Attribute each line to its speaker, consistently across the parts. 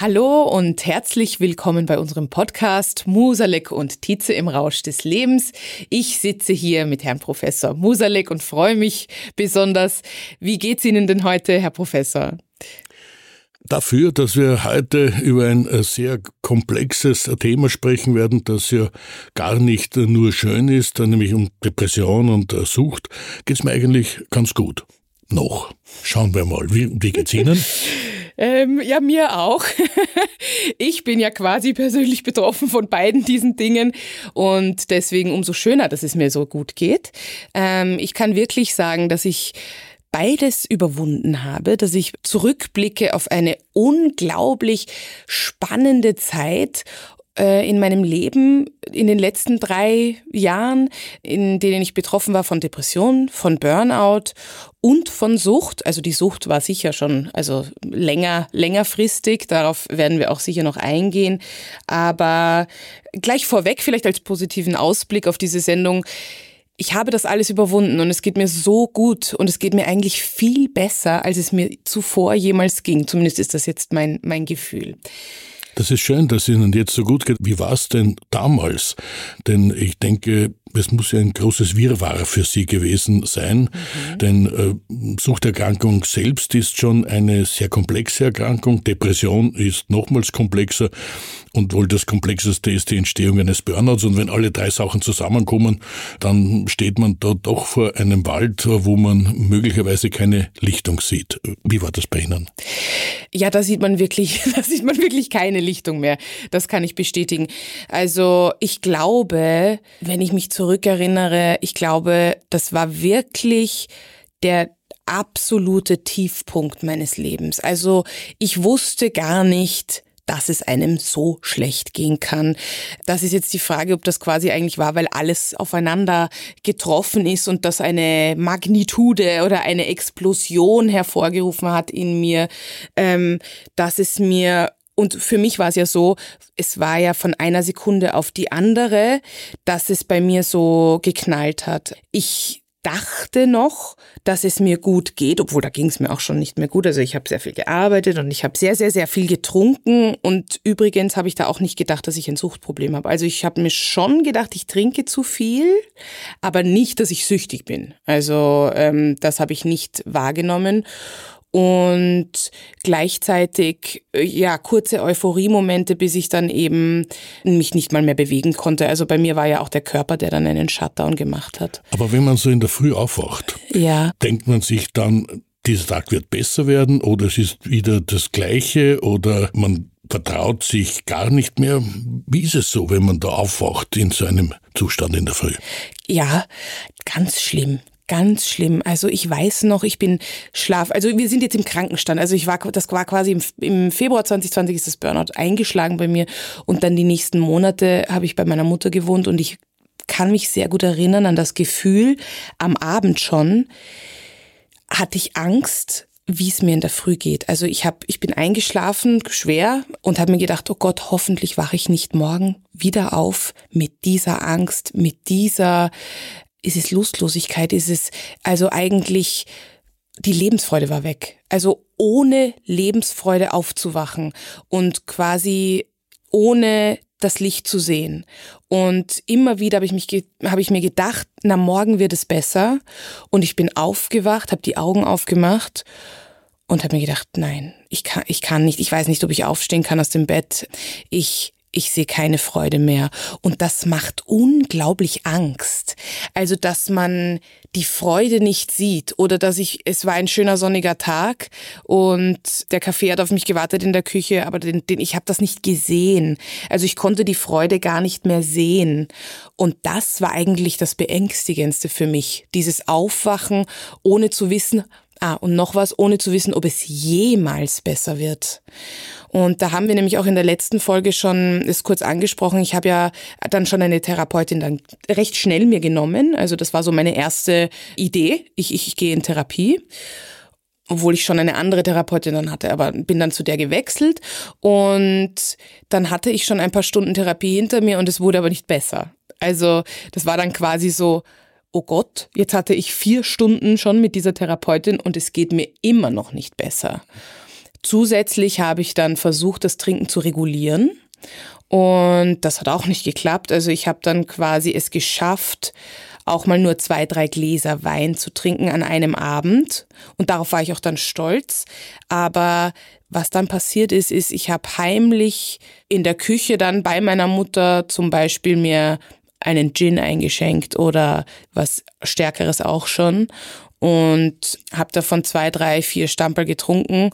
Speaker 1: Hallo und herzlich willkommen bei unserem Podcast Musalek und Tietze im Rausch des Lebens. Ich sitze hier mit Herrn Professor Musalek und freue mich besonders. Wie geht's Ihnen denn heute, Herr Professor?
Speaker 2: Dafür, dass wir heute über ein äh, sehr komplexes Thema sprechen werden, das ja gar nicht nur schön ist, nämlich um Depression und äh, Sucht, geht's mir eigentlich ganz gut. Noch. Schauen wir mal. Wie, wie geht's Ihnen?
Speaker 1: Ähm, ja, mir auch. ich bin ja quasi persönlich betroffen von beiden diesen Dingen und deswegen umso schöner, dass es mir so gut geht. Ähm, ich kann wirklich sagen, dass ich beides überwunden habe, dass ich zurückblicke auf eine unglaublich spannende Zeit äh, in meinem Leben in den letzten drei Jahren, in denen ich betroffen war von Depressionen, von Burnout und von Sucht. Also die Sucht war sicher schon, also länger, längerfristig. Darauf werden wir auch sicher noch eingehen. Aber gleich vorweg, vielleicht als positiven Ausblick auf diese Sendung. Ich habe das alles überwunden und es geht mir so gut und es geht mir eigentlich viel besser, als es mir zuvor jemals ging. Zumindest ist das jetzt mein, mein Gefühl.
Speaker 2: Das ist schön, dass Ihnen jetzt so gut geht. Wie war es denn damals? Denn ich denke, es muss ja ein großes Wirrwarr für Sie gewesen sein, mhm. denn äh, Suchterkrankung selbst ist schon eine sehr komplexe Erkrankung, Depression ist nochmals komplexer und wohl das Komplexeste ist die Entstehung eines Burnouts und wenn alle drei Sachen zusammenkommen, dann steht man da doch vor einem Wald, wo man möglicherweise keine Lichtung sieht. Wie war das bei Ihnen?
Speaker 1: Ja, da sieht man wirklich, da sieht man wirklich keine Lichtung mehr. Das kann ich bestätigen. Also ich glaube, wenn ich mich zurückerinnere, ich glaube, das war wirklich der absolute Tiefpunkt meines Lebens. Also ich wusste gar nicht, dass es einem so schlecht gehen kann. Das ist jetzt die Frage, ob das quasi eigentlich war, weil alles aufeinander getroffen ist und das eine Magnitude oder eine Explosion hervorgerufen hat in mir, ähm, dass es mir und für mich war es ja so, es war ja von einer Sekunde auf die andere, dass es bei mir so geknallt hat. Ich dachte noch, dass es mir gut geht, obwohl da ging es mir auch schon nicht mehr gut. Also ich habe sehr viel gearbeitet und ich habe sehr, sehr, sehr viel getrunken. Und übrigens habe ich da auch nicht gedacht, dass ich ein Suchtproblem habe. Also ich habe mir schon gedacht, ich trinke zu viel, aber nicht, dass ich süchtig bin. Also ähm, das habe ich nicht wahrgenommen und gleichzeitig äh, ja kurze Euphorie-Momente, bis ich dann eben mich nicht mal mehr bewegen konnte. Also bei mir war ja auch der Körper, der dann einen Shutdown gemacht hat.
Speaker 2: Aber wenn man so in der Früh aufwacht, ja. denkt man sich dann, dieser Tag wird besser werden oder es ist wieder das Gleiche oder man vertraut sich gar nicht mehr. Wie ist es so, wenn man da aufwacht in so einem Zustand in der Früh?
Speaker 1: Ja, ganz schlimm ganz schlimm. Also ich weiß noch, ich bin schlaf, also wir sind jetzt im Krankenstand. Also ich war, das war quasi im, im Februar 2020 ist das Burnout eingeschlagen bei mir und dann die nächsten Monate habe ich bei meiner Mutter gewohnt und ich kann mich sehr gut erinnern an das Gefühl, am Abend schon hatte ich Angst, wie es mir in der Früh geht. Also ich habe, ich bin eingeschlafen, schwer und habe mir gedacht, oh Gott, hoffentlich wache ich nicht morgen wieder auf mit dieser Angst, mit dieser ist es Lustlosigkeit? Ist es also eigentlich die Lebensfreude war weg. Also ohne Lebensfreude aufzuwachen und quasi ohne das Licht zu sehen. Und immer wieder habe ich mich habe ich mir gedacht, na morgen wird es besser und ich bin aufgewacht, habe die Augen aufgemacht und habe mir gedacht, nein, ich kann ich kann nicht, ich weiß nicht, ob ich aufstehen kann aus dem Bett. Ich ich sehe keine Freude mehr. Und das macht unglaublich Angst. Also, dass man die Freude nicht sieht oder dass ich, es war ein schöner sonniger Tag und der Kaffee hat auf mich gewartet in der Küche, aber den, den ich habe das nicht gesehen. Also ich konnte die Freude gar nicht mehr sehen. Und das war eigentlich das Beängstigendste für mich. Dieses Aufwachen, ohne zu wissen, ah, und noch was, ohne zu wissen, ob es jemals besser wird. Und da haben wir nämlich auch in der letzten Folge schon es kurz angesprochen. Ich habe ja dann schon eine Therapeutin dann recht schnell mir genommen. Also das war so meine erste Idee. Ich, ich, ich gehe in Therapie obwohl ich schon eine andere Therapeutin dann hatte, aber bin dann zu der gewechselt und dann hatte ich schon ein paar Stunden Therapie hinter mir und es wurde aber nicht besser. Also das war dann quasi so, oh Gott, jetzt hatte ich vier Stunden schon mit dieser Therapeutin und es geht mir immer noch nicht besser. Zusätzlich habe ich dann versucht, das Trinken zu regulieren. Und das hat auch nicht geklappt. Also ich habe dann quasi es geschafft, auch mal nur zwei, drei Gläser Wein zu trinken an einem Abend. Und darauf war ich auch dann stolz. Aber was dann passiert ist, ist, ich habe heimlich in der Küche dann bei meiner Mutter zum Beispiel mir einen Gin eingeschenkt oder was Stärkeres auch schon und habe davon zwei, drei, vier Stamperl getrunken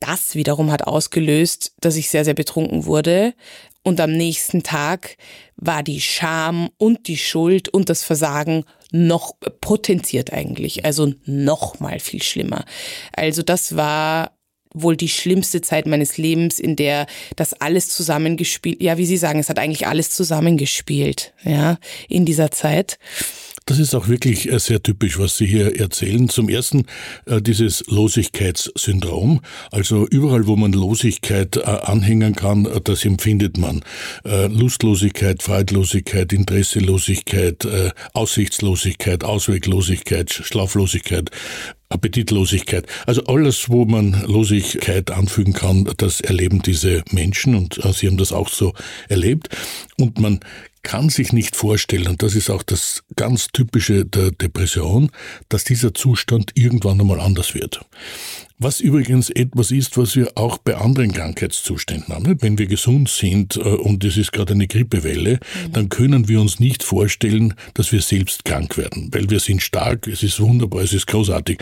Speaker 1: das wiederum hat ausgelöst, dass ich sehr, sehr betrunken wurde. Und am nächsten Tag war die Scham und die Schuld und das Versagen noch potenziert eigentlich. Also noch mal viel schlimmer. Also das war wohl die schlimmste Zeit meines Lebens, in der das alles zusammengespielt, ja, wie Sie sagen, es hat eigentlich alles zusammengespielt, ja, in dieser Zeit.
Speaker 2: Das ist auch wirklich äh, sehr typisch, was Sie hier erzählen. Zum ersten äh, dieses Losigkeitssyndrom. Also überall, wo man Losigkeit äh, anhängen kann, das empfindet man. Lustlosigkeit, Freudlosigkeit, Interesselosigkeit, Aussichtslosigkeit, Ausweglosigkeit, Schlaflosigkeit. Appetitlosigkeit. Also alles, wo man Losigkeit anfügen kann, das erleben diese Menschen und sie haben das auch so erlebt. Und man kann sich nicht vorstellen, und das ist auch das ganz typische der Depression, dass dieser Zustand irgendwann einmal anders wird. Was übrigens etwas ist, was wir auch bei anderen Krankheitszuständen haben. Wenn wir gesund sind äh, und es ist gerade eine Grippewelle, mhm. dann können wir uns nicht vorstellen, dass wir selbst krank werden, weil wir sind stark, es ist wunderbar, es ist großartig.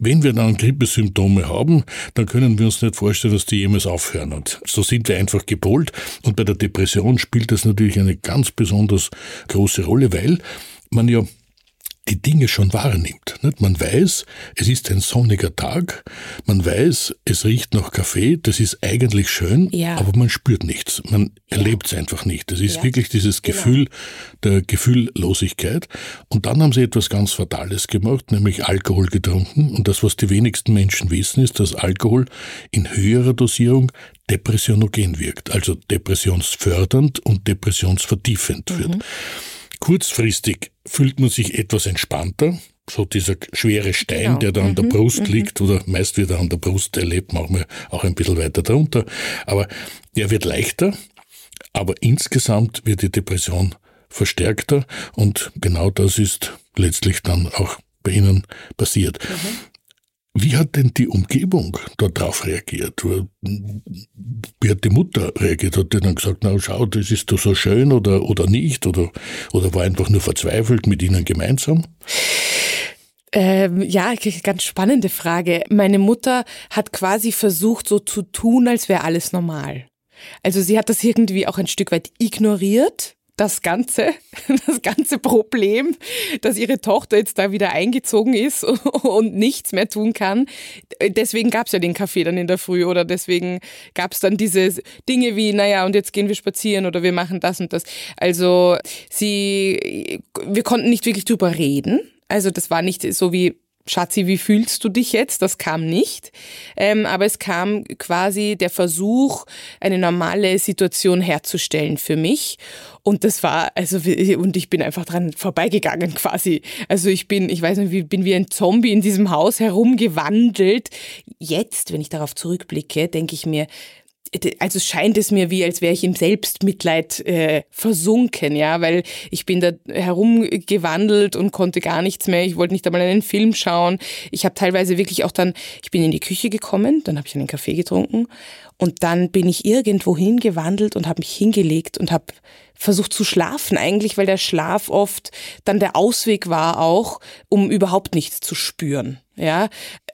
Speaker 2: Wenn wir dann Grippesymptome haben, dann können wir uns nicht vorstellen, dass die jemals aufhören. Und so sind wir einfach gepolt. Und bei der Depression spielt das natürlich eine ganz besonders große Rolle, weil man ja die Dinge schon wahrnimmt. Man weiß, es ist ein sonniger Tag, man weiß, es riecht nach Kaffee, das ist eigentlich schön, ja. aber man spürt nichts. Man ja. erlebt es einfach nicht. Das ist ja. wirklich dieses genau. Gefühl der Gefühllosigkeit. Und dann haben sie etwas ganz Fatales gemacht, nämlich Alkohol getrunken. Und das, was die wenigsten Menschen wissen, ist, dass Alkohol in höherer Dosierung depressionogen wirkt, also depressionsfördernd und depressionsvertiefend mhm. wird. Kurzfristig fühlt man sich etwas entspannter, so dieser schwere Stein, genau. der da an der mhm. Brust mhm. liegt, oder meist wird er an der Brust erlebt, manchmal auch ein bisschen weiter drunter, aber der wird leichter, aber insgesamt wird die Depression verstärkter und genau das ist letztlich dann auch bei Ihnen passiert. Mhm. Wie hat denn die Umgebung darauf reagiert? Wie hat die Mutter reagiert? Hat die dann gesagt, na schau, das ist doch so schön oder, oder nicht? Oder, oder war einfach nur verzweifelt mit ihnen gemeinsam?
Speaker 1: Ähm, ja, ganz spannende Frage. Meine Mutter hat quasi versucht, so zu tun, als wäre alles normal. Also sie hat das irgendwie auch ein Stück weit ignoriert das ganze, das ganze Problem, dass ihre Tochter jetzt da wieder eingezogen ist und nichts mehr tun kann. Deswegen gab es ja den Kaffee dann in der Früh oder deswegen gab es dann diese Dinge wie, naja, und jetzt gehen wir spazieren oder wir machen das und das. Also sie, wir konnten nicht wirklich drüber reden. Also das war nicht so wie Schatzi, wie fühlst du dich jetzt? Das kam nicht. Ähm, aber es kam quasi der Versuch, eine normale Situation herzustellen für mich. Und das war, also, und ich bin einfach dran vorbeigegangen quasi. Also ich bin, ich weiß nicht, ich bin wie ein Zombie in diesem Haus herumgewandelt. Jetzt, wenn ich darauf zurückblicke, denke ich mir, also scheint es mir wie, als wäre ich im Selbstmitleid äh, versunken, ja, weil ich bin da herumgewandelt und konnte gar nichts mehr. Ich wollte nicht einmal einen Film schauen. Ich habe teilweise wirklich auch dann, ich bin in die Küche gekommen, dann habe ich einen Kaffee getrunken und dann bin ich irgendwo hingewandelt und habe mich hingelegt und habe versucht zu schlafen eigentlich, weil der Schlaf oft dann der Ausweg war auch, um überhaupt nichts zu spüren. Ja,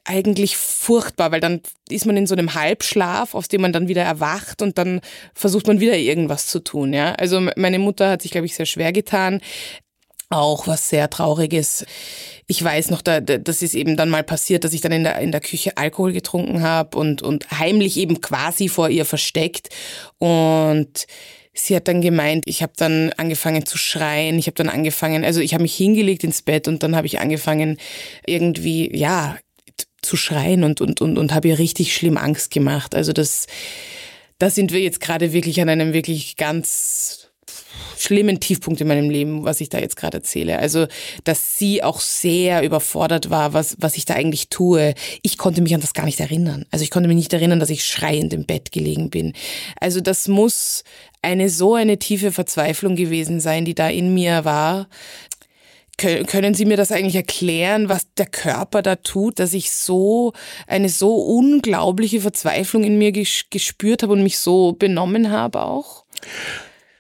Speaker 1: eigentlich furchtbar, weil dann ist man in so einem Halbschlaf, aus dem man dann wieder erwacht und dann versucht man wieder irgendwas zu tun. Ja, also meine Mutter hat sich, glaube ich, sehr schwer getan. Auch was sehr Trauriges. Ich weiß noch, da, das ist eben dann mal passiert, dass ich dann in der, in der Küche Alkohol getrunken habe und, und heimlich eben quasi vor ihr versteckt. Und sie hat dann gemeint, ich habe dann angefangen zu schreien, ich habe dann angefangen, also ich habe mich hingelegt ins Bett und dann habe ich angefangen irgendwie, ja, zu schreien und, und, und, und habe ihr richtig schlimm Angst gemacht. Also das, da sind wir jetzt gerade wirklich an einem wirklich ganz schlimmen Tiefpunkt in meinem Leben, was ich da jetzt gerade erzähle. Also, dass sie auch sehr überfordert war, was, was ich da eigentlich tue. Ich konnte mich an das gar nicht erinnern. Also ich konnte mich nicht erinnern, dass ich schreiend im Bett gelegen bin. Also das muss eine so eine tiefe Verzweiflung gewesen sein, die da in mir war, können Sie mir das eigentlich erklären, was der Körper da tut, dass ich so eine so unglaubliche Verzweiflung in mir gespürt habe und mich so benommen habe auch?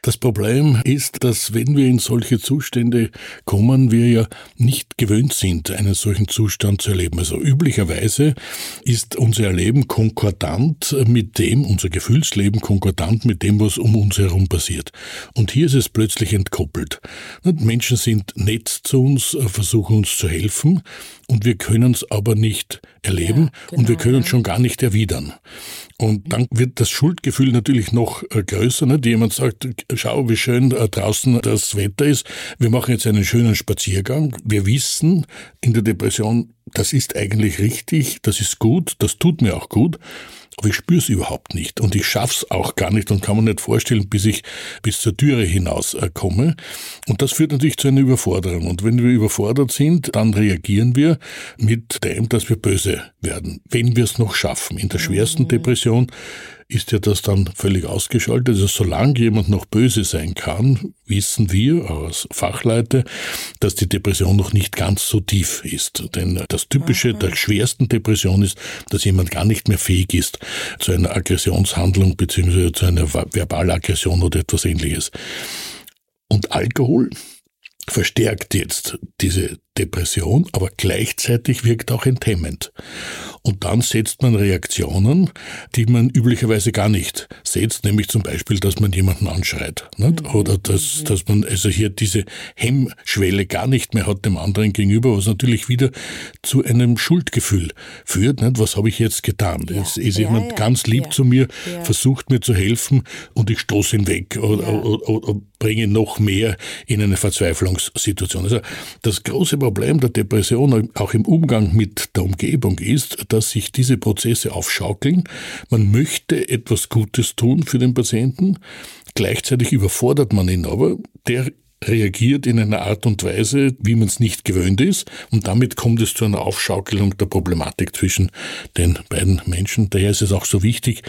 Speaker 2: Das Problem ist, dass wenn wir in solche Zustände kommen, wir ja nicht gewöhnt sind, einen solchen Zustand zu erleben. Also üblicherweise ist unser Erleben konkordant mit dem, unser Gefühlsleben konkordant mit dem, was um uns herum passiert. Und hier ist es plötzlich entkoppelt. Menschen sind nett zu uns, versuchen uns zu helfen und wir können es aber nicht erleben ja, genau, und wir genau, können es schon gar nicht erwidern. Und dann wird das Schuldgefühl natürlich noch äh, größer. Nicht? Jemand sagt, schau, wie schön äh, draußen das Wetter ist. Wir machen jetzt einen schönen Spaziergang. Wir wissen in der Depression, das ist eigentlich richtig, das ist gut, das tut mir auch gut aber ich spüre es überhaupt nicht und ich schaff's auch gar nicht und kann mir nicht vorstellen, bis ich bis zur Türe hinaus äh, komme. Und das führt natürlich zu einer Überforderung. Und wenn wir überfordert sind, dann reagieren wir mit dem, dass wir böse werden, wenn wir es noch schaffen. In der schwersten mhm. Depression ist ja das dann völlig ausgeschaltet. Also solange jemand noch böse sein kann, wissen wir als Fachleute, dass die Depression noch nicht ganz so tief ist. Denn das Typische der schwersten Depression ist, dass jemand gar nicht mehr fähig ist zu einer Aggressionshandlung beziehungsweise zu einer Verbalaggression oder etwas ähnliches. Und Alkohol verstärkt jetzt diese Depression, aber gleichzeitig wirkt auch enthemmend. Und dann setzt man Reaktionen, die man üblicherweise gar nicht setzt, nämlich zum Beispiel, dass man jemanden anschreit. Nicht? Mhm. Oder dass, mhm. dass man also hier diese Hemmschwelle gar nicht mehr hat dem anderen gegenüber, was natürlich wieder zu einem Schuldgefühl führt. Nicht? Was habe ich jetzt getan? Ja. Jetzt ist ja, jemand ja, ganz lieb zu mir, versucht mir zu helfen und ich stoße ihn weg oder, oder, oder bringe noch mehr in eine Verzweiflungssituation. Also das große Problem der Depression auch im Umgang mit der Umgebung ist, dass sich diese Prozesse aufschaukeln. Man möchte etwas Gutes tun für den Patienten, gleichzeitig überfordert man ihn aber, der reagiert in einer Art und Weise, wie man es nicht gewöhnt ist. Und damit kommt es zu einer Aufschaukelung der Problematik zwischen den beiden Menschen. Daher ist es auch so wichtig,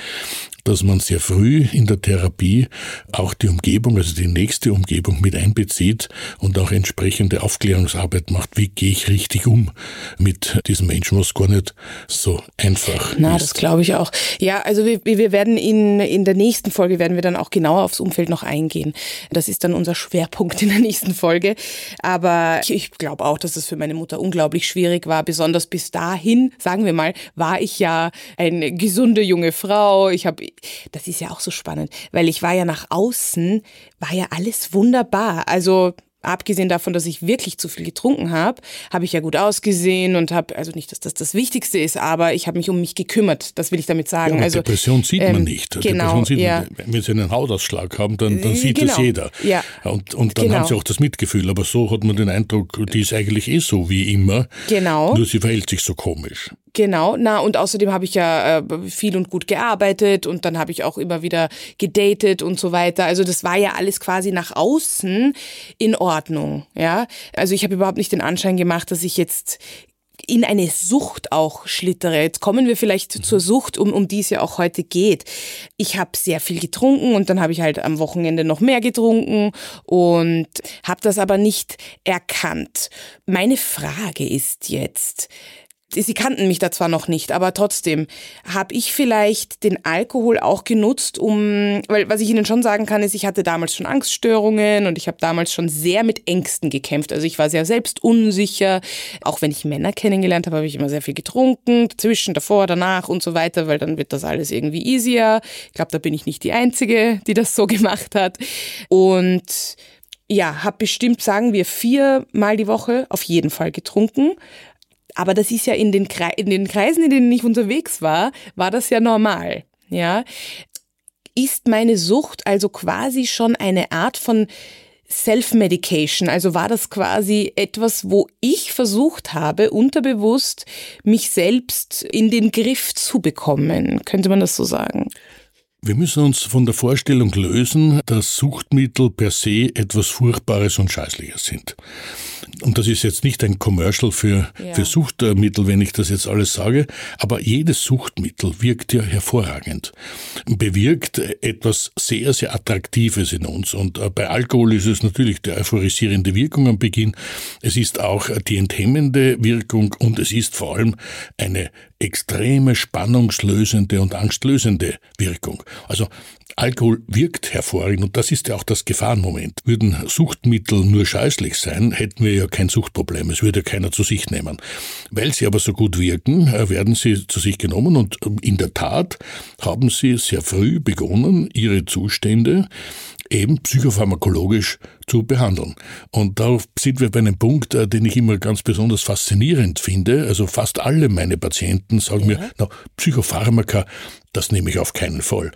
Speaker 2: dass man sehr früh in der Therapie auch die Umgebung, also die nächste Umgebung mit einbezieht und auch entsprechende Aufklärungsarbeit macht. Wie gehe ich richtig um mit diesem Menschen, was gar nicht so einfach
Speaker 1: Na, ist. das glaube ich auch. Ja, also wir, wir werden in, in der nächsten Folge werden wir dann auch genauer aufs Umfeld noch eingehen. Das ist dann unser Schwerpunkt in der nächsten Folge. Aber ich, ich glaube auch, dass es für meine Mutter unglaublich schwierig war. Besonders bis dahin, sagen wir mal, war ich ja eine gesunde junge Frau. Ich habe das ist ja auch so spannend, weil ich war ja nach außen, war ja alles wunderbar. Also abgesehen davon, dass ich wirklich zu viel getrunken habe, habe ich ja gut ausgesehen und habe, also nicht, dass das das Wichtigste ist, aber ich habe mich um mich gekümmert, das will ich damit sagen. Ja,
Speaker 2: also Depression sieht
Speaker 1: ähm,
Speaker 2: man nicht.
Speaker 1: Genau,
Speaker 2: Depression sieht
Speaker 1: ja.
Speaker 2: man, wenn Sie einen Hautausschlag haben, dann, dann sieht genau, das jeder.
Speaker 1: Ja.
Speaker 2: Und, und dann genau. haben Sie auch das Mitgefühl, aber so hat man den Eindruck, die ist eigentlich eh so wie immer,
Speaker 1: genau.
Speaker 2: nur sie verhält sich so komisch.
Speaker 1: Genau, na und außerdem habe ich ja äh, viel und gut gearbeitet und dann habe ich auch immer wieder gedatet und so weiter. Also das war ja alles quasi nach außen in Ordnung, ja. Also ich habe überhaupt nicht den Anschein gemacht, dass ich jetzt in eine Sucht auch schlittere. Jetzt kommen wir vielleicht mhm. zur Sucht, um, um die es ja auch heute geht. Ich habe sehr viel getrunken und dann habe ich halt am Wochenende noch mehr getrunken und habe das aber nicht erkannt. Meine Frage ist jetzt, Sie kannten mich da zwar noch nicht, aber trotzdem habe ich vielleicht den Alkohol auch genutzt, um, weil was ich Ihnen schon sagen kann, ist, ich hatte damals schon Angststörungen und ich habe damals schon sehr mit Ängsten gekämpft. Also ich war sehr selbst unsicher. Auch wenn ich Männer kennengelernt habe, habe ich immer sehr viel getrunken, zwischen, davor, danach und so weiter, weil dann wird das alles irgendwie easier. Ich glaube, da bin ich nicht die Einzige, die das so gemacht hat. Und ja, habe bestimmt, sagen wir, viermal die Woche auf jeden Fall getrunken. Aber das ist ja in den, Kre in den Kreisen, in denen ich unterwegs war, war das ja normal. Ja. Ist meine Sucht also quasi schon eine Art von Self-Medication? Also war das quasi etwas, wo ich versucht habe, unterbewusst mich selbst in den Griff zu bekommen? Könnte man das so sagen?
Speaker 2: Wir müssen uns von der Vorstellung lösen, dass Suchtmittel per se etwas Furchtbares und Scheißliches sind. Und das ist jetzt nicht ein Commercial für, ja. für Suchtmittel, wenn ich das jetzt alles sage, aber jedes Suchtmittel wirkt ja hervorragend, bewirkt etwas sehr, sehr Attraktives in uns. Und äh, bei Alkohol ist es natürlich die euphorisierende Wirkung am Beginn, es ist auch die enthemmende Wirkung und es ist vor allem eine extreme spannungslösende und angstlösende Wirkung. Also Alkohol wirkt hervorragend und das ist ja auch das Gefahrenmoment. Würden Suchtmittel nur scheußlich sein, hätten wir ja kein Suchtproblem. Es würde keiner zu sich nehmen. Weil sie aber so gut wirken, äh, werden sie zu sich genommen und ähm, in der Tat haben sie sehr früh begonnen, ihre Zustände eben psychopharmakologisch zu behandeln. Und da sind wir bei einem Punkt, äh, den ich immer ganz besonders faszinierend finde. Also fast alle meine Patienten sagen ja. mir, na, Psychopharmaka, das nehme ich auf keinen Fall.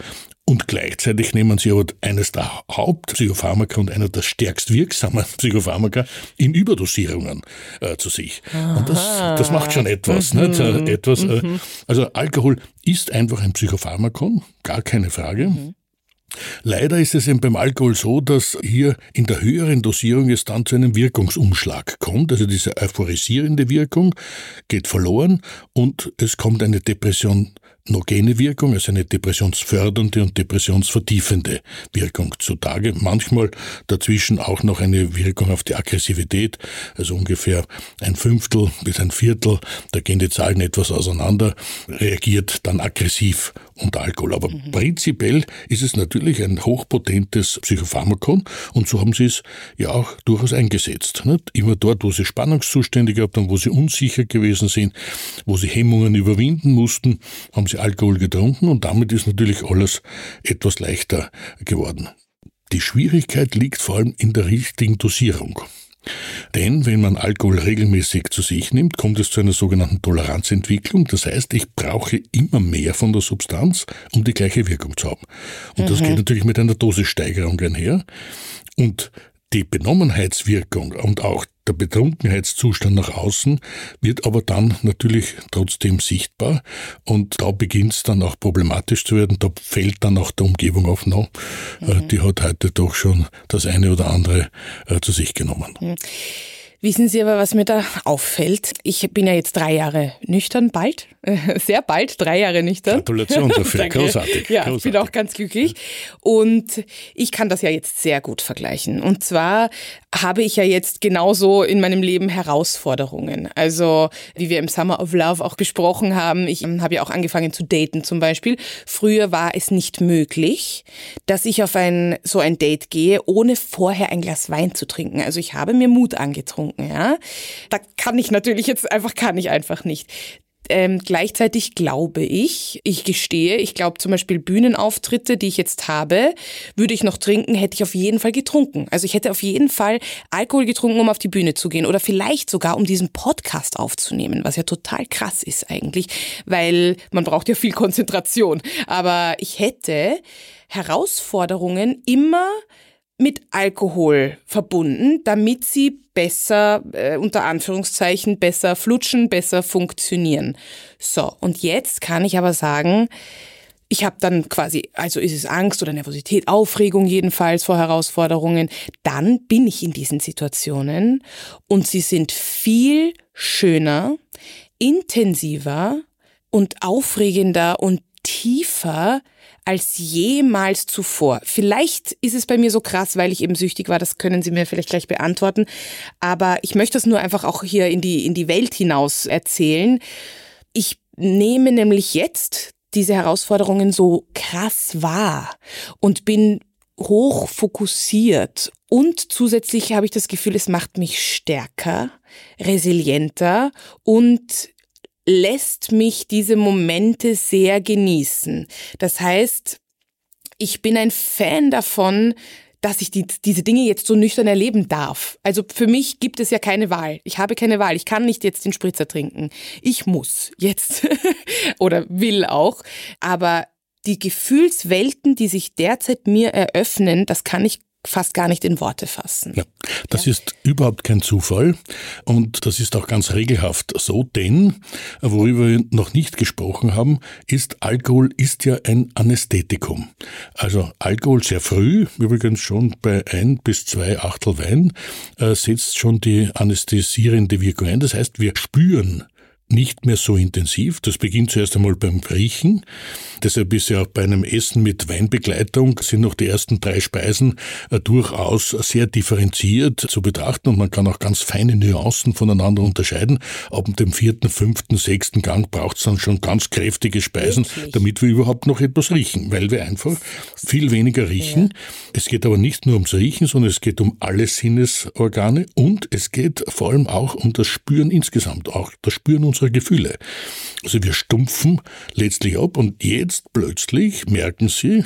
Speaker 2: Und gleichzeitig nehmen sie aber eines der Hauptpsychopharmaka und einer der stärkst wirksamen Psychopharmaka in Überdosierungen äh, zu sich. Aha. Und das, das macht schon etwas. Mhm. Nicht? Äh, etwas äh, mhm. also Alkohol ist einfach ein Psychopharmakon, gar keine Frage. Mhm. Leider ist es eben beim Alkohol so, dass hier in der höheren Dosierung es dann zu einem Wirkungsumschlag kommt. Also diese euphorisierende Wirkung geht verloren und es kommt eine Depression nogene Wirkung, also eine depressionsfördernde und depressionsvertiefende Wirkung zutage. Manchmal dazwischen auch noch eine Wirkung auf die Aggressivität, also ungefähr ein Fünftel bis ein Viertel, da gehen die Zahlen etwas auseinander, reagiert dann aggressiv unter Alkohol. Aber mhm. prinzipiell ist es natürlich ein hochpotentes Psychopharmakon und so haben sie es ja auch durchaus eingesetzt. Nicht? Immer dort, wo sie Spannungszustände gehabt haben, wo sie unsicher gewesen sind, wo sie Hemmungen überwinden mussten, haben sie Alkohol getrunken und damit ist natürlich alles etwas leichter geworden. Die Schwierigkeit liegt vor allem in der richtigen Dosierung. Denn wenn man Alkohol regelmäßig zu sich nimmt, kommt es zu einer sogenannten Toleranzentwicklung. Das heißt, ich brauche immer mehr von der Substanz, um die gleiche Wirkung zu haben. Und mhm. das geht natürlich mit einer Dosissteigerung einher. Und die Benommenheitswirkung und auch der Betrunkenheitszustand nach außen wird aber dann natürlich trotzdem sichtbar und da beginnt es dann auch problematisch zu werden. Da fällt dann auch der Umgebung auf, no, äh, mhm. die hat heute doch schon das eine oder andere äh, zu sich genommen. Mhm.
Speaker 1: Wissen Sie aber, was mir da auffällt? Ich bin ja jetzt drei Jahre nüchtern, bald, sehr bald, drei Jahre nüchtern.
Speaker 2: Gratulation dafür, großartig.
Speaker 1: Ja,
Speaker 2: großartig.
Speaker 1: ich bin auch ganz glücklich. Und ich kann das ja jetzt sehr gut vergleichen. Und zwar habe ich ja jetzt genauso in meinem Leben Herausforderungen. Also, wie wir im Summer of Love auch besprochen haben, ich habe ja auch angefangen zu daten zum Beispiel. Früher war es nicht möglich, dass ich auf ein, so ein Date gehe, ohne vorher ein Glas Wein zu trinken. Also ich habe mir Mut angetrunken ja. Da kann ich natürlich jetzt einfach, kann ich einfach nicht. Ähm, gleichzeitig glaube ich, ich gestehe, ich glaube zum Beispiel Bühnenauftritte, die ich jetzt habe, würde ich noch trinken, hätte ich auf jeden Fall getrunken. Also ich hätte auf jeden Fall Alkohol getrunken, um auf die Bühne zu gehen oder vielleicht sogar, um diesen Podcast aufzunehmen, was ja total krass ist eigentlich, weil man braucht ja viel Konzentration. Aber ich hätte Herausforderungen immer mit Alkohol verbunden, damit sie besser, äh, unter Anführungszeichen, besser flutschen, besser funktionieren. So, und jetzt kann ich aber sagen, ich habe dann quasi, also ist es Angst oder Nervosität, Aufregung jedenfalls vor Herausforderungen, dann bin ich in diesen Situationen und sie sind viel schöner, intensiver und aufregender und tiefer als jemals zuvor. Vielleicht ist es bei mir so krass, weil ich eben süchtig war, das können Sie mir vielleicht gleich beantworten, aber ich möchte es nur einfach auch hier in die, in die Welt hinaus erzählen. Ich nehme nämlich jetzt diese Herausforderungen so krass wahr und bin hoch fokussiert und zusätzlich habe ich das Gefühl, es macht mich stärker, resilienter und lässt mich diese Momente sehr genießen. Das heißt, ich bin ein Fan davon, dass ich die, diese Dinge jetzt so nüchtern erleben darf. Also für mich gibt es ja keine Wahl. Ich habe keine Wahl. Ich kann nicht jetzt den Spritzer trinken. Ich muss jetzt oder will auch. Aber die Gefühlswelten, die sich derzeit mir eröffnen, das kann ich fast gar nicht in Worte fassen.
Speaker 2: Ja, das ja. ist überhaupt kein Zufall und das ist auch ganz regelhaft so, denn worüber wir noch nicht gesprochen haben, ist Alkohol ist ja ein Anästhetikum. Also Alkohol sehr früh, übrigens schon bei ein bis zwei Achtel Wein, äh, setzt schon die anästhesierende Wirkung ein. Das heißt, wir spüren nicht mehr so intensiv. Das beginnt zuerst einmal beim Riechen. Deshalb ist ja auch bei einem Essen mit Weinbegleitung sind noch die ersten drei Speisen äh, durchaus sehr differenziert zu betrachten und man kann auch ganz feine Nuancen voneinander unterscheiden. Ab dem vierten, fünften, sechsten Gang braucht es dann schon ganz kräftige Speisen, Wirklich? damit wir überhaupt noch etwas riechen, weil wir einfach viel weniger riechen. Ja. Es geht aber nicht nur ums Riechen, sondern es geht um alle Sinnesorgane und es geht vor allem auch um das Spüren insgesamt, auch das Spüren unserer Gefühle. Also wir stumpfen letztlich ab und jetzt plötzlich merken Sie,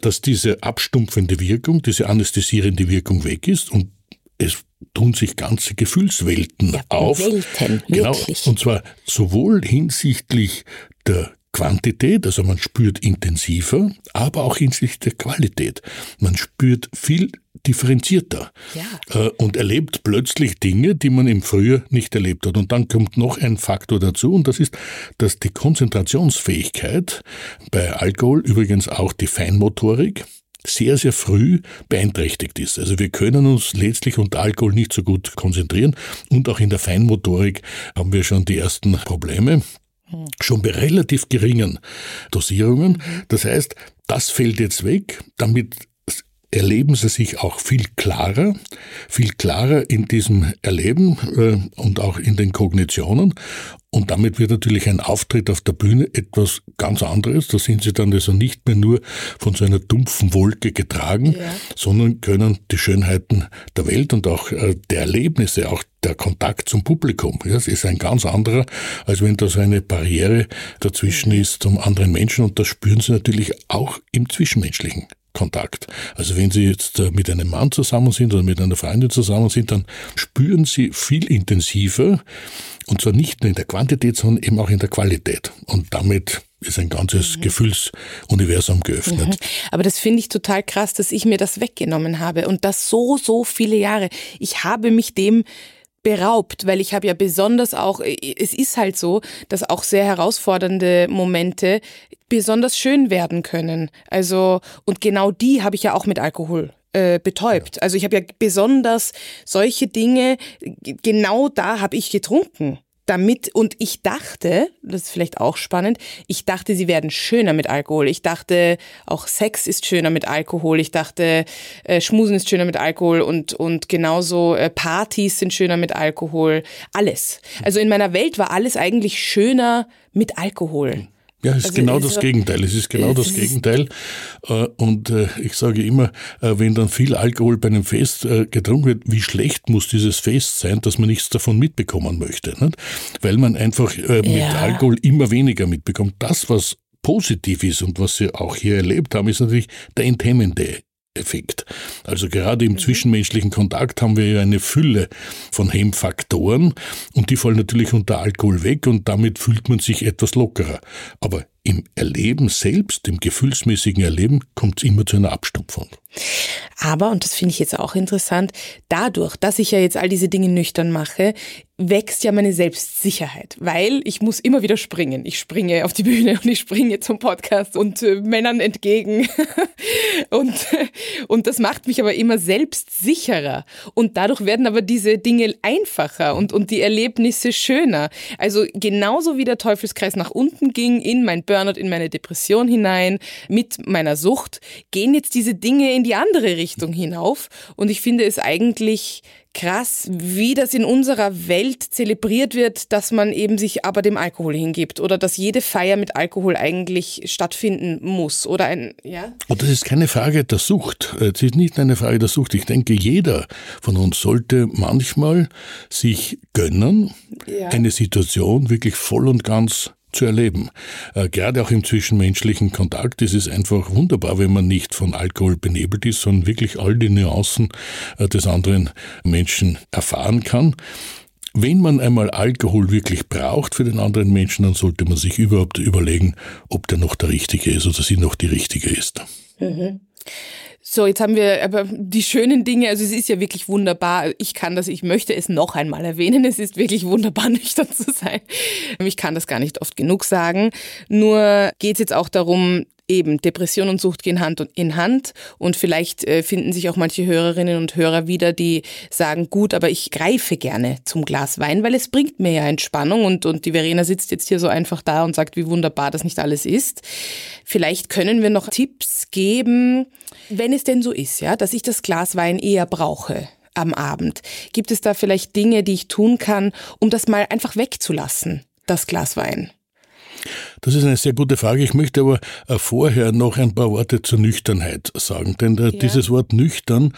Speaker 2: dass diese abstumpfende Wirkung, diese anästhesierende Wirkung weg ist und es tun sich ganze Gefühlswelten ja, auf.
Speaker 1: Welten,
Speaker 2: genau. Und zwar sowohl hinsichtlich der Quantität, also man spürt intensiver, aber auch hinsichtlich der Qualität. Man spürt viel differenzierter ja. Äh, und erlebt plötzlich Dinge, die man im Frühjahr nicht erlebt hat. Und dann kommt noch ein Faktor dazu, und das ist, dass die Konzentrationsfähigkeit bei Alkohol, übrigens auch die Feinmotorik, sehr, sehr früh beeinträchtigt ist. Also wir können uns letztlich unter Alkohol nicht so gut konzentrieren und auch in der Feinmotorik haben wir schon die ersten Probleme schon bei relativ geringen Dosierungen. Das heißt, das fällt jetzt weg, damit erleben sie sich auch viel klarer, viel klarer in diesem Erleben äh, und auch in den Kognitionen. Und damit wird natürlich ein Auftritt auf der Bühne etwas ganz anderes. Da sind sie dann also nicht mehr nur von so einer dumpfen Wolke getragen, ja. sondern können die Schönheiten der Welt und auch äh, der Erlebnisse, auch der Kontakt zum Publikum, das ist ein ganz anderer, als wenn da so eine Barriere dazwischen mhm. ist zum anderen Menschen. Und das spüren sie natürlich auch im Zwischenmenschlichen. Kontakt. Also wenn Sie jetzt äh, mit einem Mann zusammen sind oder mit einer Freundin zusammen sind, dann spüren Sie viel intensiver und zwar nicht nur in der Quantität, sondern eben auch in der Qualität. Und damit ist ein ganzes mhm. Gefühlsuniversum geöffnet. Mhm.
Speaker 1: Aber das finde ich total krass, dass ich mir das weggenommen habe und das so, so viele Jahre. Ich habe mich dem beraubt, weil ich habe ja besonders auch, es ist halt so, dass auch sehr herausfordernde Momente besonders schön werden können. Also, und genau die habe ich ja auch mit Alkohol äh, betäubt. Ja. Also ich habe ja besonders solche Dinge, genau da habe ich getrunken damit, und ich dachte, das ist vielleicht auch spannend, ich dachte, sie werden schöner mit Alkohol. Ich dachte, auch Sex ist schöner mit Alkohol. Ich dachte, äh, Schmusen ist schöner mit Alkohol und, und genauso äh, Partys sind schöner mit Alkohol. Alles. Also in meiner Welt war alles eigentlich schöner mit Alkohol.
Speaker 2: Ja, es ist also genau das Gegenteil. Es ist genau das Gegenteil. Äh, und äh, ich sage immer, äh, wenn dann viel Alkohol bei einem Fest getrunken wird, wie schlecht muss dieses Fest sein, dass man nichts davon mitbekommen möchte. Weil man einfach mit ja. Alkohol immer weniger mitbekommt. Das, was positiv ist und was Sie auch hier erlebt haben, ist natürlich der enthemmende Effekt. Also gerade im mhm. zwischenmenschlichen Kontakt haben wir ja eine Fülle von Hemmfaktoren und die fallen natürlich unter Alkohol weg und damit fühlt man sich etwas lockerer. Aber im Erleben selbst, im gefühlsmäßigen Erleben, kommt es immer zu einer Abstumpfung.
Speaker 1: Aber, und das finde ich jetzt auch interessant, dadurch, dass ich ja jetzt all diese Dinge nüchtern mache, wächst ja meine Selbstsicherheit, weil ich muss immer wieder springen. Ich springe auf die Bühne und ich springe zum Podcast und äh, Männern entgegen. und, und das macht mich aber immer selbstsicherer. Und dadurch werden aber diese Dinge einfacher und, und die Erlebnisse schöner. Also genauso wie der Teufelskreis nach unten ging, in mein Burnout, in meine Depression hinein, mit meiner Sucht, gehen jetzt diese Dinge in die andere Richtung hinauf. Und ich finde es eigentlich krass, wie das in unserer Welt zelebriert wird, dass man eben sich aber dem Alkohol hingibt oder dass jede Feier mit Alkohol eigentlich stattfinden muss oder ein, ja?
Speaker 2: Und das ist keine Frage der Sucht. Es ist nicht eine Frage der Sucht. Ich denke, jeder von uns sollte manchmal sich gönnen, ja. eine Situation wirklich voll und ganz zu erleben. Äh, gerade auch im zwischenmenschlichen Kontakt ist es einfach wunderbar, wenn man nicht von Alkohol benebelt ist, sondern wirklich all die Nuancen äh, des anderen Menschen erfahren kann. Wenn man einmal Alkohol wirklich braucht für den anderen Menschen, dann sollte man sich überhaupt überlegen, ob der noch der Richtige ist oder sie noch die Richtige ist. Mhm.
Speaker 1: So, jetzt haben wir aber die schönen Dinge. Also es ist ja wirklich wunderbar. Ich kann das, ich möchte es noch einmal erwähnen. Es ist wirklich wunderbar, nüchtern zu sein. Ich kann das gar nicht oft genug sagen. Nur geht es jetzt auch darum, eben Depression und Sucht gehen Hand in Hand und vielleicht äh, finden sich auch manche Hörerinnen und Hörer wieder, die sagen, gut, aber ich greife gerne zum Glas Wein, weil es bringt mir ja Entspannung und, und die Verena sitzt jetzt hier so einfach da und sagt, wie wunderbar das nicht alles ist. Vielleicht können wir noch Tipps geben, wenn es denn so ist, ja, dass ich das Glas Wein eher brauche am Abend. Gibt es da vielleicht Dinge, die ich tun kann, um das mal einfach wegzulassen, das Glas Wein?
Speaker 2: Das ist eine sehr gute Frage. Ich möchte aber äh, vorher noch ein paar Worte zur Nüchternheit sagen. Denn äh, ja. dieses Wort nüchtern,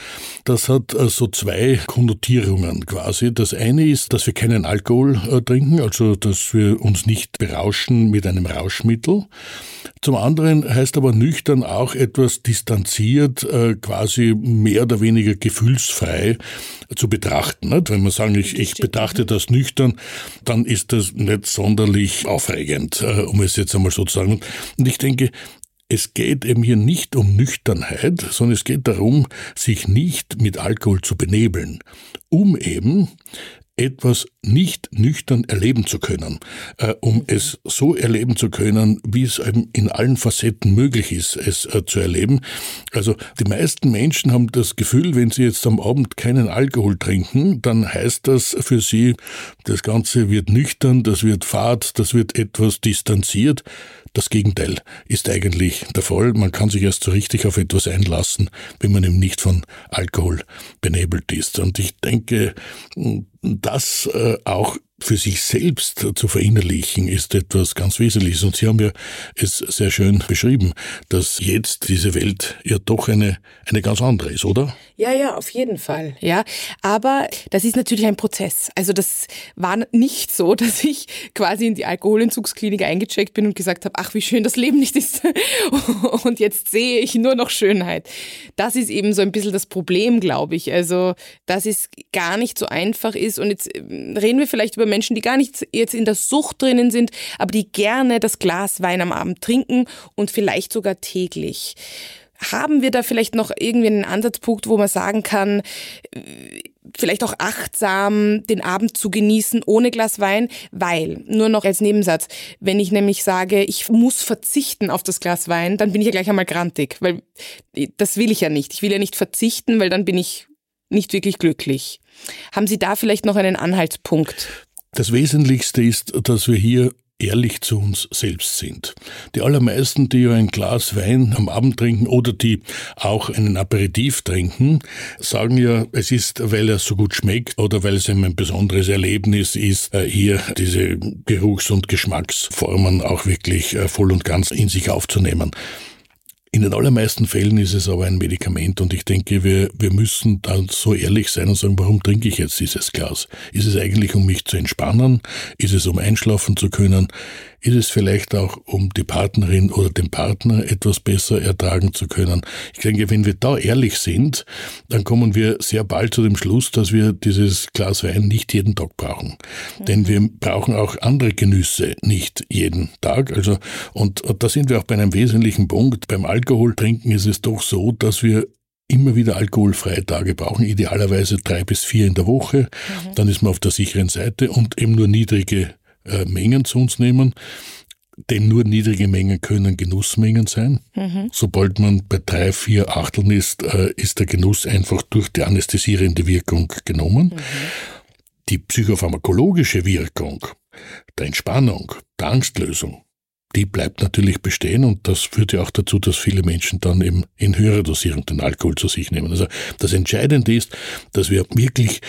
Speaker 2: das hat äh, so zwei Konnotierungen quasi. Das eine ist, dass wir keinen Alkohol trinken, also dass wir uns nicht berauschen mit einem Rauschmittel. Zum anderen heißt aber nüchtern auch etwas distanziert, quasi mehr oder weniger gefühlsfrei zu betrachten. Wenn wir sagen, ich, ich betrachte das nüchtern, dann ist das nicht sonderlich aufregend, um es jetzt einmal so zu sagen. Und ich denke, es geht eben hier nicht um Nüchternheit, sondern es geht darum, sich nicht mit Alkohol zu benebeln, um eben etwas nicht nüchtern erleben zu können, äh, um es so erleben zu können, wie es eben in allen Facetten möglich ist, es äh, zu erleben. Also die meisten Menschen haben das Gefühl, wenn sie jetzt am Abend keinen Alkohol trinken, dann heißt das für sie, das Ganze wird nüchtern, das wird fad, das wird etwas distanziert. Das Gegenteil ist eigentlich der Fall. Man kann sich erst so richtig auf etwas einlassen, wenn man eben nicht von Alkohol benebelt ist. Und ich denke, das äh, auch für sich selbst zu verinnerlichen, ist etwas ganz Wesentliches. Und Sie haben ja es sehr schön beschrieben, dass jetzt diese Welt ja doch eine, eine ganz andere ist, oder?
Speaker 1: Ja, ja, auf jeden Fall. Ja, aber das ist natürlich ein Prozess. Also das war nicht so, dass ich quasi in die Alkoholentzugsklinik eingecheckt bin und gesagt habe, ach, wie schön das Leben nicht ist. und jetzt sehe ich nur noch Schönheit. Das ist eben so ein bisschen das Problem, glaube ich. Also, dass es gar nicht so einfach ist. Und jetzt äh, reden wir vielleicht über Menschen, die gar nicht jetzt in der Sucht drinnen sind, aber die gerne das Glas Wein am Abend trinken und vielleicht sogar täglich. Haben wir da vielleicht noch irgendwie einen Ansatzpunkt, wo man sagen kann, vielleicht auch achtsam den Abend zu genießen ohne Glas Wein, weil, nur noch als Nebensatz, wenn ich nämlich sage, ich muss verzichten auf das Glas Wein, dann bin ich ja gleich einmal grantig, weil das will ich ja nicht. Ich will ja nicht verzichten, weil dann bin ich nicht wirklich glücklich. Haben Sie da vielleicht noch einen Anhaltspunkt?
Speaker 2: Das Wesentlichste ist, dass wir hier ehrlich zu uns selbst sind. Die allermeisten, die ein Glas Wein am Abend trinken oder die auch einen Aperitif trinken, sagen ja, es ist, weil er so gut schmeckt oder weil es ein besonderes Erlebnis ist, äh, hier diese Geruchs- und Geschmacksformen auch wirklich äh, voll und ganz in sich aufzunehmen. In den allermeisten Fällen ist es aber ein Medikament und ich denke, wir, wir müssen dann so ehrlich sein und sagen, warum trinke ich jetzt dieses Glas? Ist es eigentlich, um mich zu entspannen? Ist es, um einschlafen zu können? Ist es vielleicht auch, um die Partnerin oder den Partner etwas besser ertragen zu können? Ich denke, wenn wir da ehrlich sind, dann kommen wir sehr bald zu dem Schluss, dass wir dieses Glas Wein nicht jeden Tag brauchen. Mhm. Denn wir brauchen auch andere Genüsse nicht jeden Tag. Also, und, und da sind wir auch bei einem wesentlichen Punkt. Beim Alkohol trinken ist es doch so, dass wir immer wieder alkoholfreie Tage brauchen, idealerweise drei bis vier in der Woche. Mhm. Dann ist man auf der sicheren Seite und eben nur niedrige äh, Mengen zu uns nehmen. Denn nur niedrige Mengen können Genussmengen sein. Mhm. Sobald man bei drei, vier Achteln ist, äh, ist der Genuss einfach durch die anästhesierende Wirkung genommen. Mhm. Die psychopharmakologische Wirkung der Entspannung, der Angstlösung, die bleibt natürlich bestehen und das führt ja auch dazu, dass viele Menschen dann eben in höherer Dosierung den Alkohol zu sich nehmen. Also das Entscheidende ist, dass wir wirklich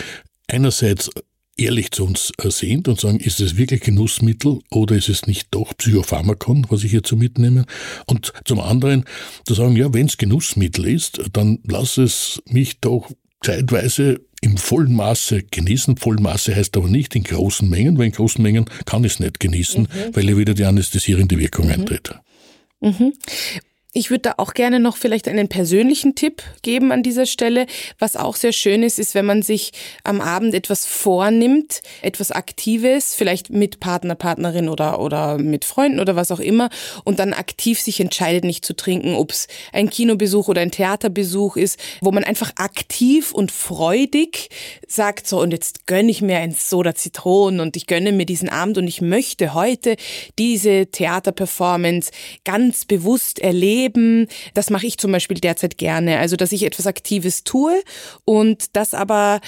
Speaker 2: einerseits ehrlich zu uns äh, sind und sagen, ist es wirklich Genussmittel oder ist es nicht doch Psychopharmakon, was ich hierzu mitnehme? Und zum anderen zu sagen, ja, wenn es Genussmittel ist, dann lass es mich doch zeitweise im vollen Maße genießen. Vollen Maße heißt aber nicht in großen Mengen, weil in großen Mengen kann ich es nicht genießen, mhm. weil ja wieder die anästhesierende Wirkung mhm. eintritt.
Speaker 1: Mhm. Ich würde da auch gerne noch vielleicht einen persönlichen Tipp geben an dieser Stelle. Was auch sehr schön ist, ist, wenn man sich am Abend etwas vornimmt, etwas Aktives, vielleicht mit Partner, Partnerin oder, oder mit Freunden oder was auch immer, und dann aktiv sich entscheidet, nicht zu trinken, ob es ein Kinobesuch oder ein Theaterbesuch ist, wo man einfach aktiv und freudig sagt, so, und jetzt gönne ich mir ein Soda Zitronen und ich gönne mir diesen Abend und ich möchte heute diese Theaterperformance ganz bewusst erleben Leben. Das mache ich zum Beispiel derzeit gerne. Also, dass ich etwas Aktives tue und das aber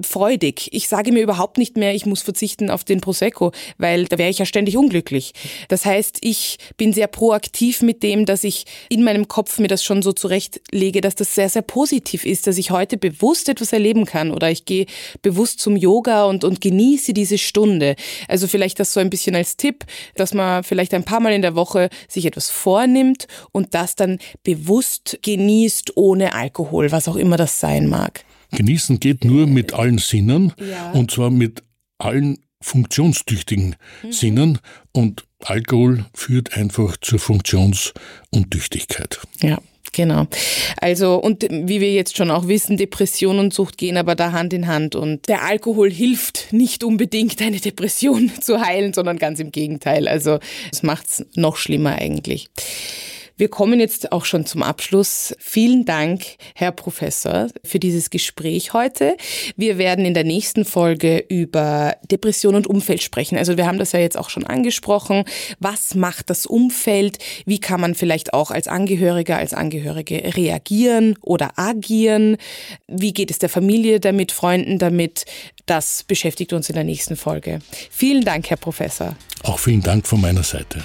Speaker 1: freudig. Ich sage mir überhaupt nicht mehr, ich muss verzichten auf den Prosecco, weil da wäre ich ja ständig unglücklich. Das heißt, ich bin sehr proaktiv mit dem, dass ich in meinem Kopf mir das schon so zurechtlege, dass das sehr, sehr positiv ist, dass ich heute bewusst etwas erleben kann oder ich gehe bewusst zum Yoga und, und genieße diese Stunde. Also vielleicht das so ein bisschen als Tipp, dass man vielleicht ein paar Mal in der Woche sich etwas vornimmt und das dann bewusst genießt ohne Alkohol, was auch immer das sein mag.
Speaker 2: Genießen geht nur mit allen Sinnen ja. und zwar mit allen funktionstüchtigen mhm. Sinnen und Alkohol führt einfach zur Funktionsuntüchtigkeit.
Speaker 1: Ja. Genau. Also, und wie wir jetzt schon auch wissen, Depression und Sucht gehen aber da Hand in Hand. Und der Alkohol hilft nicht unbedingt, eine Depression zu heilen, sondern ganz im Gegenteil. Also, es macht es noch schlimmer eigentlich. Wir kommen jetzt auch schon zum Abschluss. Vielen Dank, Herr Professor, für dieses Gespräch heute. Wir werden in der nächsten Folge über Depression und Umfeld sprechen. Also wir haben das ja jetzt auch schon angesprochen. Was macht das Umfeld? Wie kann man vielleicht auch als Angehöriger, als Angehörige reagieren oder agieren? Wie geht es der Familie damit, Freunden damit? Das beschäftigt uns in der nächsten Folge. Vielen Dank, Herr Professor.
Speaker 2: Auch vielen Dank von meiner Seite.